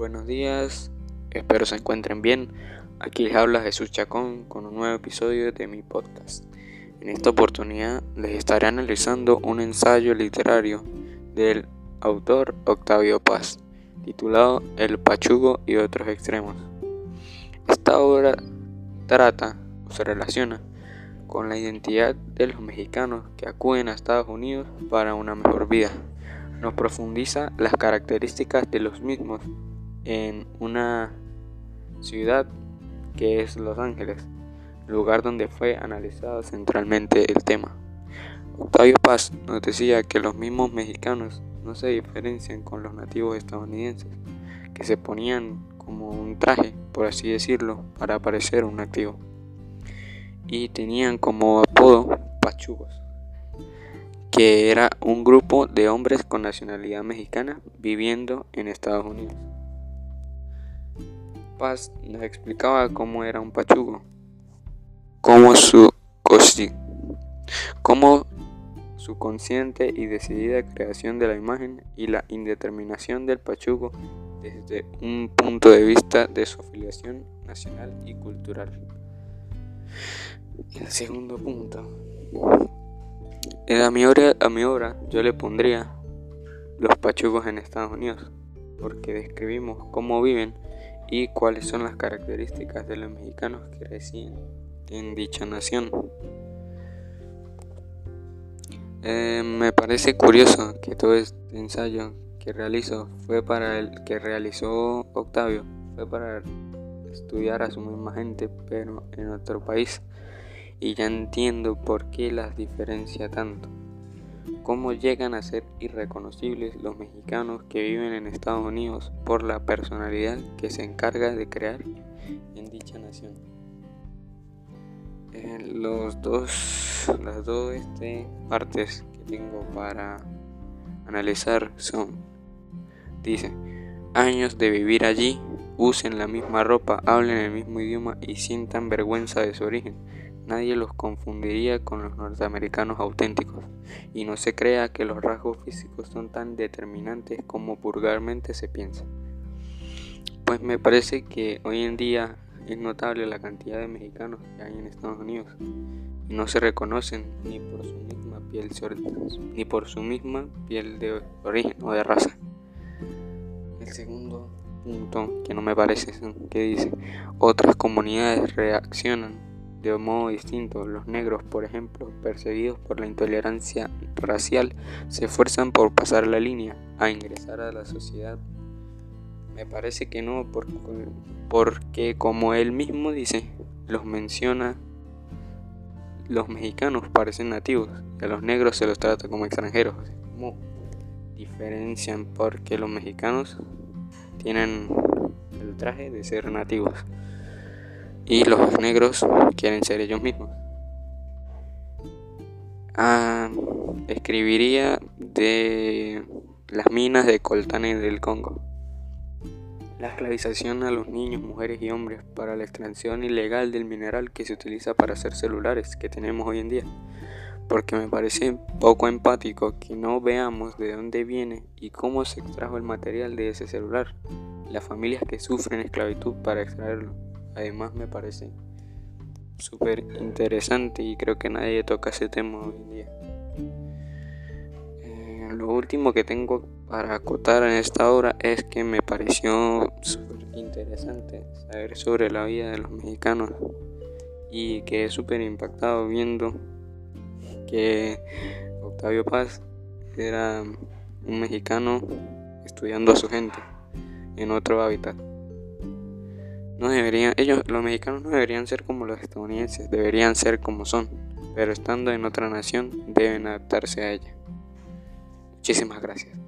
Buenos días, espero se encuentren bien. Aquí les habla Jesús Chacón con un nuevo episodio de mi podcast. En esta oportunidad les estaré analizando un ensayo literario del autor Octavio Paz, titulado El Pachugo y otros extremos. Esta obra trata o se relaciona con la identidad de los mexicanos que acuden a Estados Unidos para una mejor vida. Nos profundiza las características de los mismos en una ciudad que es Los Ángeles, lugar donde fue analizado centralmente el tema. Octavio Paz nos decía que los mismos mexicanos no se diferencian con los nativos estadounidenses, que se ponían como un traje, por así decirlo, para parecer un nativo. Y tenían como apodo pachugos, que era un grupo de hombres con nacionalidad mexicana viviendo en Estados Unidos. Paz nos explicaba cómo era un pachugo, cómo su, cómo su consciente y decidida creación de la imagen y la indeterminación del pachugo desde un punto de vista de su afiliación nacional y cultural. El segundo punto. A mi, obra, a mi obra yo le pondría los pachugos en Estados Unidos, porque describimos cómo viven y cuáles son las características de los mexicanos que residen en dicha nación. Eh, me parece curioso que todo este ensayo que realizó fue para el que realizó Octavio fue para estudiar a su misma gente pero en otro país y ya entiendo por qué las diferencia tanto cómo llegan a ser irreconocibles los mexicanos que viven en Estados Unidos por la personalidad que se encarga de crear en dicha nación. Eh, los dos, las dos este, partes que tengo para analizar son, dice, años de vivir allí, usen la misma ropa, hablen el mismo idioma y sientan vergüenza de su origen Nadie los confundiría con los norteamericanos auténticos, y no se crea que los rasgos físicos son tan determinantes como vulgarmente se piensa. Pues me parece que hoy en día es notable la cantidad de mexicanos que hay en Estados Unidos y no se reconocen ni por su misma piel ni por su misma piel de origen o de raza. El segundo punto que no me parece es que dice otras comunidades reaccionan de un modo distinto. Los negros, por ejemplo, perseguidos por la intolerancia racial, se esfuerzan por pasar la línea a ingresar a la sociedad. Me parece que no, porque como él mismo dice, los menciona, los mexicanos parecen nativos y a los negros se los trata como extranjeros. ¿Cómo diferencian? Porque los mexicanos tienen el traje de ser nativos y los negros quieren ser ellos mismos. Ah, escribiría de las minas de coltán del Congo. La esclavización a los niños, mujeres y hombres para la extracción ilegal del mineral que se utiliza para hacer celulares que tenemos hoy en día. Porque me parece poco empático que no veamos de dónde viene y cómo se extrajo el material de ese celular. Las familias que sufren esclavitud para extraerlo. Además me parece súper interesante y creo que nadie toca ese tema hoy en día. Eh, lo último que tengo para acotar en esta obra es que me pareció súper interesante saber sobre la vida de los mexicanos y que he súper impactado viendo que Octavio Paz era un mexicano estudiando a su gente en otro hábitat. No deberían, ellos, los mexicanos no deberían ser como los estadounidenses, deberían ser como son, pero estando en otra nación deben adaptarse a ella. Muchísimas gracias.